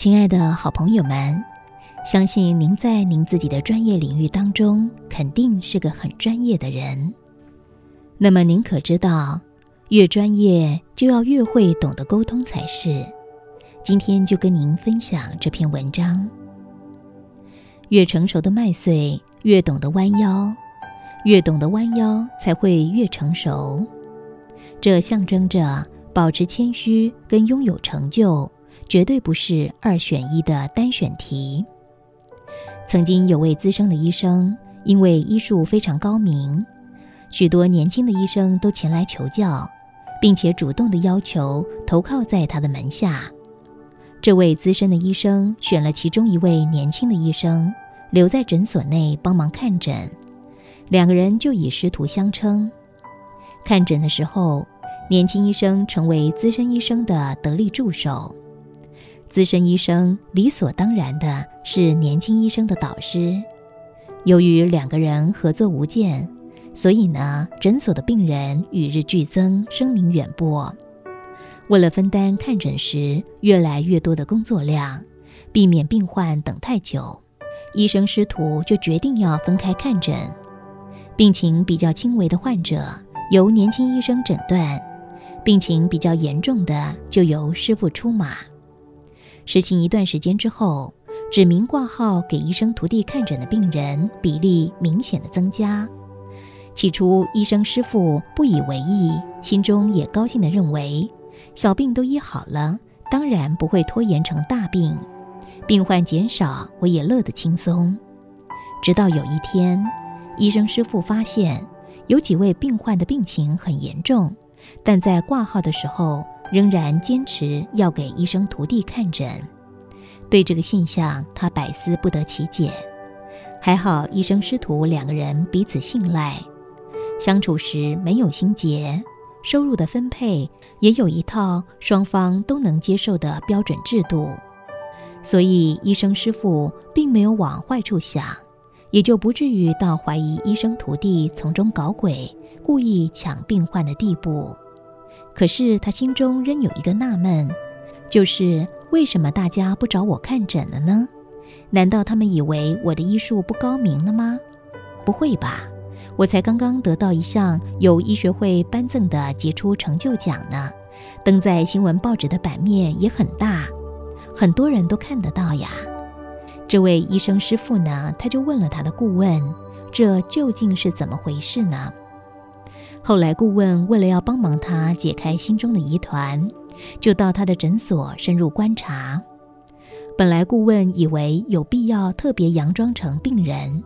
亲爱的好朋友们，相信您在您自己的专业领域当中肯定是个很专业的人。那么您可知道，越专业就要越会懂得沟通才是。今天就跟您分享这篇文章：越成熟的麦穗越懂得弯腰，越懂得弯腰才会越成熟。这象征着保持谦虚跟拥有成就。绝对不是二选一的单选题。曾经有位资深的医生，因为医术非常高明，许多年轻的医生都前来求教，并且主动的要求投靠在他的门下。这位资深的医生选了其中一位年轻的医生留在诊所内帮忙看诊，两个人就以师徒相称。看诊的时候，年轻医生成为资深医生的得力助手。资深医生理所当然的是年轻医生的导师。由于两个人合作无间，所以呢，诊所的病人与日俱增，声名远播。为了分担看诊时越来越多的工作量，避免病患等太久，医生师徒就决定要分开看诊。病情比较轻微的患者由年轻医生诊断，病情比较严重的就由师傅出马。实行一段时间之后，指名挂号给医生徒弟看诊的病人比例明显的增加。起初，医生师傅不以为意，心中也高兴的认为，小病都医好了，当然不会拖延成大病，病患减少，我也乐得轻松。直到有一天，医生师傅发现有几位病患的病情很严重，但在挂号的时候。仍然坚持要给医生徒弟看诊，对这个现象他百思不得其解。还好医生师徒两个人彼此信赖，相处时没有心结，收入的分配也有一套双方都能接受的标准制度，所以医生师傅并没有往坏处想，也就不至于到怀疑医生徒弟从中搞鬼、故意抢病患的地步。可是他心中仍有一个纳闷，就是为什么大家不找我看诊了呢？难道他们以为我的医术不高明了吗？不会吧，我才刚刚得到一项由医学会颁赠的杰出成就奖呢，登在新闻报纸的版面也很大，很多人都看得到呀。这位医生师傅呢，他就问了他的顾问，这究竟是怎么回事呢？后来，顾问为了要帮忙他解开心中的疑团，就到他的诊所深入观察。本来顾问以为有必要特别佯装成病人，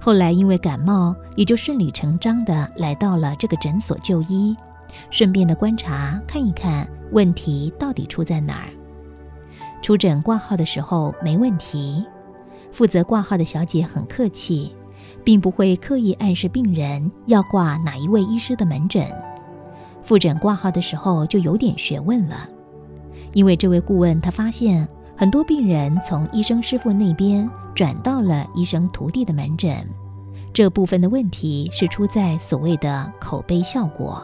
后来因为感冒，也就顺理成章的来到了这个诊所就医，顺便的观察看一看问题到底出在哪儿。出诊挂号的时候没问题，负责挂号的小姐很客气。并不会刻意暗示病人要挂哪一位医师的门诊。复诊挂号的时候就有点学问了，因为这位顾问他发现很多病人从医生师傅那边转到了医生徒弟的门诊，这部分的问题是出在所谓的口碑效果。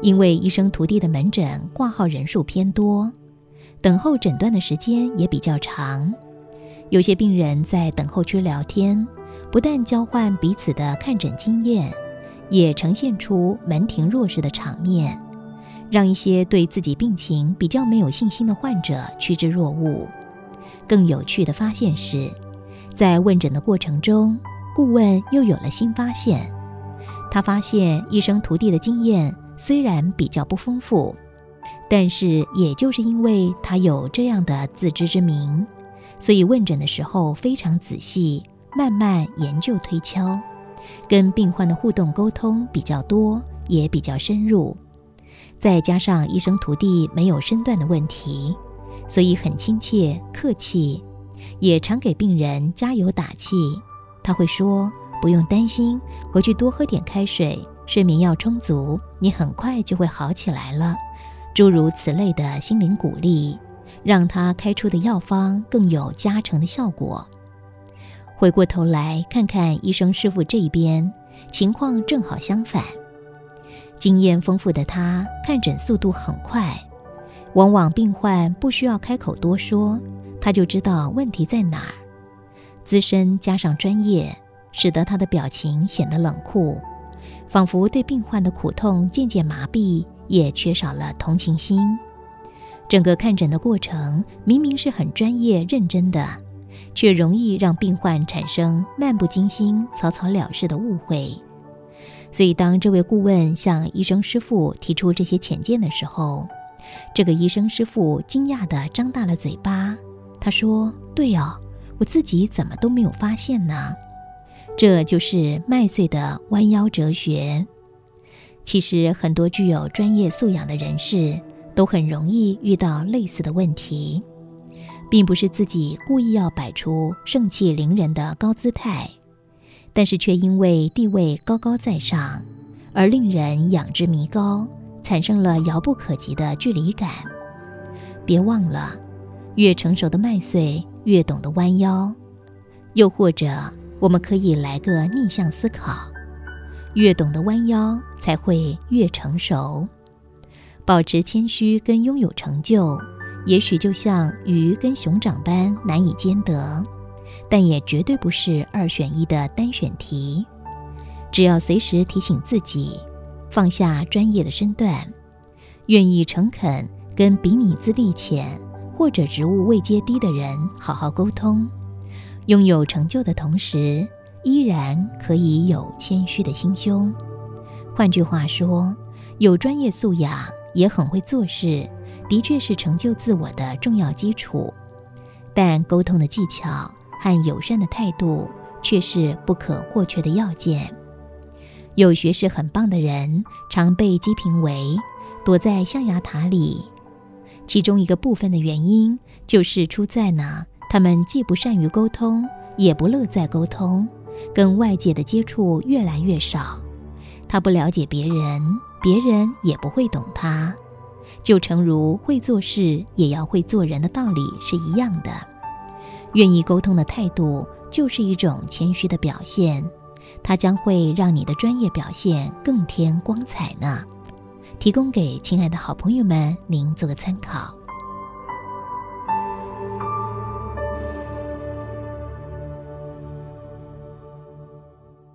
因为医生徒弟的门诊挂号人数偏多，等候诊断的时间也比较长，有些病人在等候区聊天。不但交换彼此的看诊经验，也呈现出门庭若市的场面，让一些对自己病情比较没有信心的患者趋之若鹜。更有趣的发现是，在问诊的过程中，顾问又有了新发现。他发现医生徒弟的经验虽然比较不丰富，但是也就是因为他有这样的自知之明，所以问诊的时候非常仔细。慢慢研究推敲，跟病患的互动沟通比较多，也比较深入。再加上医生徒弟没有身段的问题，所以很亲切客气，也常给病人加油打气。他会说：“不用担心，回去多喝点开水，睡眠要充足，你很快就会好起来了。”诸如此类的心灵鼓励，让他开出的药方更有加成的效果。回过头来看看医生师傅这一边，情况正好相反。经验丰富的他看诊速度很快，往往病患不需要开口多说，他就知道问题在哪儿。资深加上专业，使得他的表情显得冷酷，仿佛对病患的苦痛渐渐麻痹，也缺少了同情心。整个看诊的过程明明是很专业认真的，却容易让病患产生漫不经心、草草了事的误会。所以，当这位顾问向医生师傅提出这些浅见的时候，这个医生师傅惊讶地张大了嘴巴。他说：“对哦，我自己怎么都没有发现呢？这就是麦穗的弯腰哲学。其实，很多具有专业素养的人士。”都很容易遇到类似的问题，并不是自己故意要摆出盛气凌人的高姿态，但是却因为地位高高在上，而令人仰之弥高，产生了遥不可及的距离感。别忘了，越成熟的麦穗越懂得弯腰，又或者我们可以来个逆向思考：越懂得弯腰，才会越成熟。保持谦虚跟拥有成就，也许就像鱼跟熊掌般难以兼得，但也绝对不是二选一的单选题。只要随时提醒自己，放下专业的身段，愿意诚恳跟比你资历浅或者职务位阶低的人好好沟通，拥有成就的同时，依然可以有谦虚的心胸。换句话说，有专业素养。也很会做事，的确是成就自我的重要基础。但沟通的技巧和友善的态度却是不可或缺的要件。有学识很棒的人，常被讥评为躲在象牙塔里。其中一个部分的原因，就是出在呢，他们既不善于沟通，也不乐在沟通，跟外界的接触越来越少。他不了解别人。别人也不会懂他，就诚如会做事也要会做人的道理是一样的。愿意沟通的态度就是一种谦虚的表现，它将会让你的专业表现更添光彩呢。提供给亲爱的好朋友们，您做个参考。